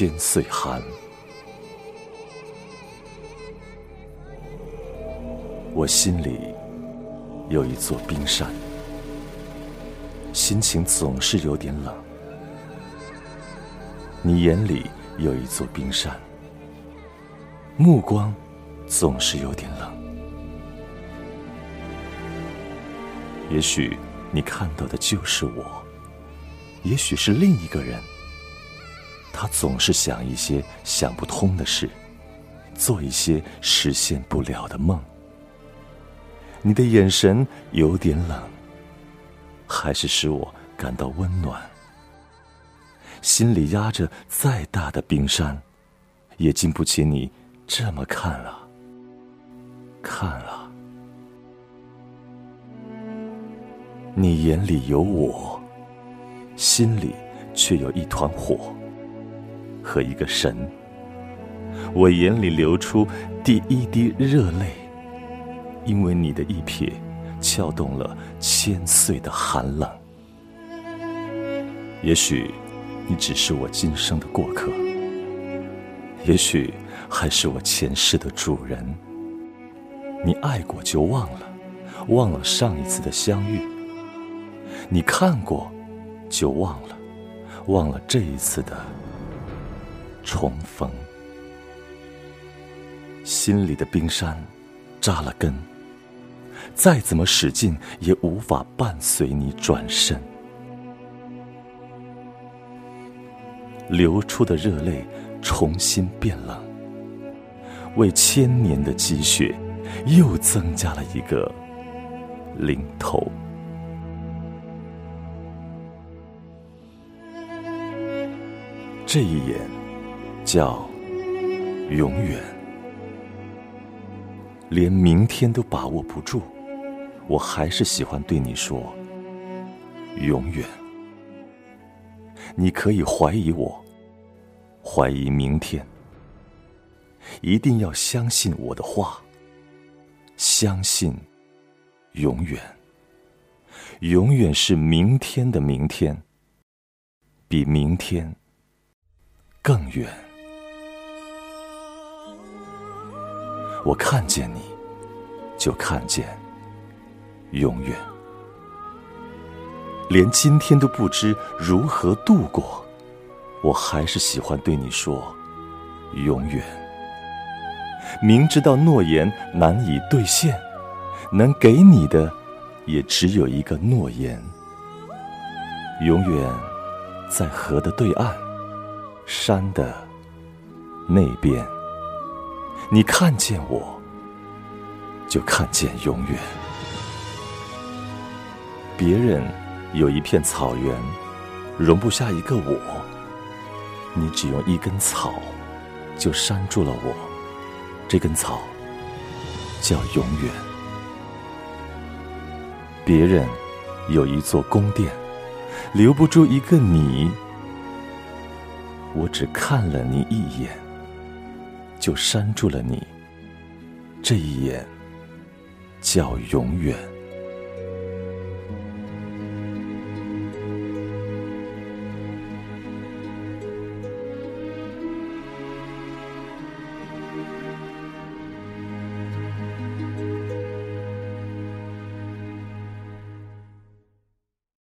千岁寒。我心里有一座冰山，心情总是有点冷。你眼里有一座冰山，目光总是有点冷。也许你看到的就是我，也许是另一个人。他总是想一些想不通的事，做一些实现不了的梦。你的眼神有点冷，还是使我感到温暖。心里压着再大的冰山，也经不起你这么看了，看了。你眼里有我，心里却有一团火和一个神。我眼里流出第一滴热泪，因为你的一瞥，撬动了千岁的寒冷。也许。你只是我今生的过客，也许还是我前世的主人。你爱过就忘了，忘了上一次的相遇；你看过就忘了，忘了这一次的重逢。心里的冰山扎了根，再怎么使劲也无法伴随你转身。流出的热泪重新变冷，为千年的积雪又增加了一个零头。这一眼叫永远，连明天都把握不住，我还是喜欢对你说永远。你可以怀疑我，怀疑明天，一定要相信我的话，相信永远，永远是明天的明天，比明天更远。我看见你，就看见永远。连今天都不知如何度过，我还是喜欢对你说永远。明知道诺言难以兑现，能给你的也只有一个诺言。永远在河的对岸，山的那边。你看见我，就看见永远。别人。有一片草原，容不下一个我。你只用一根草，就拴住了我。这根草叫永远。别人有一座宫殿，留不住一个你。我只看了你一眼，就拴住了你。这一眼叫永远。